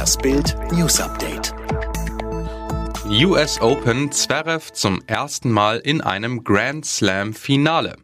Das Bild News Update. US Open Zverev zum ersten Mal in einem Grand Slam Finale.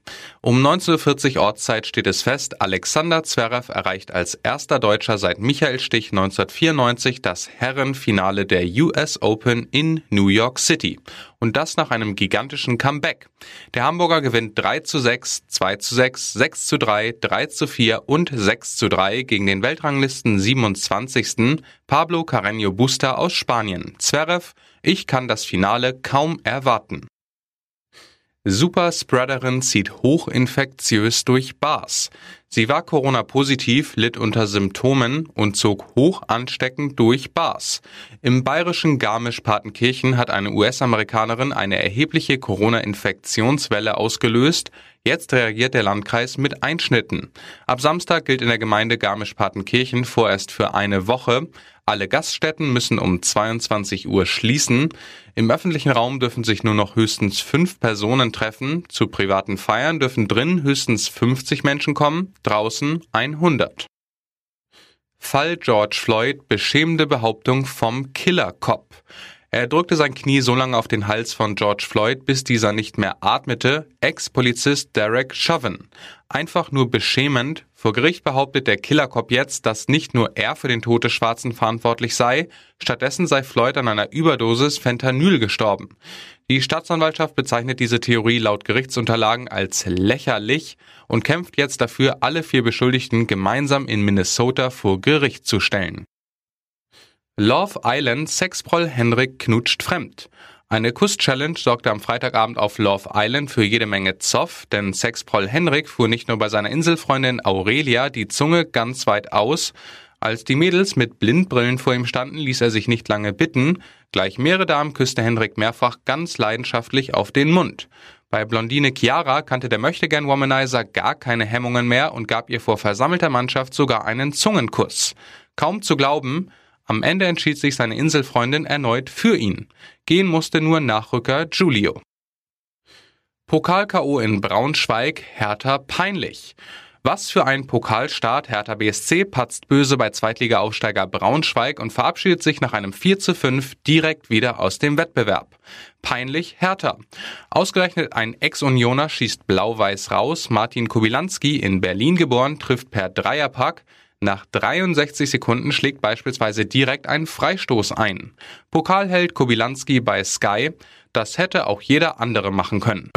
Um 19.40 Uhr Ortszeit steht es fest, Alexander Zverev erreicht als erster Deutscher seit Michael Stich 1994 das Herrenfinale der US Open in New York City. Und das nach einem gigantischen Comeback. Der Hamburger gewinnt 3 zu 6, 2 zu 6, 6 zu 3, 3 zu 4 und 6 zu 3 gegen den Weltranglisten 27. Pablo Carreño Busta aus Spanien. Zverev, ich kann das Finale kaum erwarten. Superspreaderin zieht hochinfektiös durch Bars. Sie war Corona-positiv, litt unter Symptomen und zog hoch ansteckend durch Bars. Im bayerischen Garmisch-Partenkirchen hat eine US-Amerikanerin eine erhebliche Corona-Infektionswelle ausgelöst. Jetzt reagiert der Landkreis mit Einschnitten. Ab Samstag gilt in der Gemeinde Garmisch-Partenkirchen vorerst für eine Woche. Alle Gaststätten müssen um 22 Uhr schließen. Im öffentlichen Raum dürfen sich nur noch höchstens fünf Personen treffen. Zu privaten Feiern dürfen drin höchstens 50 Menschen kommen, draußen 100. Fall George Floyd beschämende Behauptung vom Killer Cop. Er drückte sein Knie so lange auf den Hals von George Floyd, bis dieser nicht mehr atmete. Ex-Polizist Derek Chauvin. Einfach nur beschämend. Vor Gericht behauptet der Killercop jetzt, dass nicht nur er für den Tod des Schwarzen verantwortlich sei, stattdessen sei Floyd an einer Überdosis Fentanyl gestorben. Die Staatsanwaltschaft bezeichnet diese Theorie laut Gerichtsunterlagen als lächerlich und kämpft jetzt dafür, alle vier Beschuldigten gemeinsam in Minnesota vor Gericht zu stellen. Love Island Sexproll Henrik knutscht fremd. Eine Kuss-Challenge sorgte am Freitagabend auf Love Island für jede Menge Zoff, denn Sexproll Henrik fuhr nicht nur bei seiner Inselfreundin Aurelia die Zunge ganz weit aus. Als die Mädels mit Blindbrillen vor ihm standen, ließ er sich nicht lange bitten. Gleich mehrere Damen küsste Henrik mehrfach ganz leidenschaftlich auf den Mund. Bei Blondine Chiara kannte der Möchtegern-Womanizer gar keine Hemmungen mehr und gab ihr vor versammelter Mannschaft sogar einen Zungenkuss. Kaum zu glauben, am Ende entschied sich seine Inselfreundin erneut für ihn. Gehen musste nur Nachrücker Giulio. Pokal-KO in Braunschweig, Hertha peinlich. Was für ein Pokalstart. Hertha BSC patzt böse bei Zweitliga-Aufsteiger Braunschweig und verabschiedet sich nach einem 4 zu 5 direkt wieder aus dem Wettbewerb. Peinlich Hertha. Ausgerechnet ein Ex-Unioner schießt blau-weiß raus. Martin Kubilanski, in Berlin geboren, trifft per Dreierpack. Nach 63 Sekunden schlägt beispielsweise direkt ein Freistoß ein. Pokalheld Kobilanski bei Sky, das hätte auch jeder andere machen können.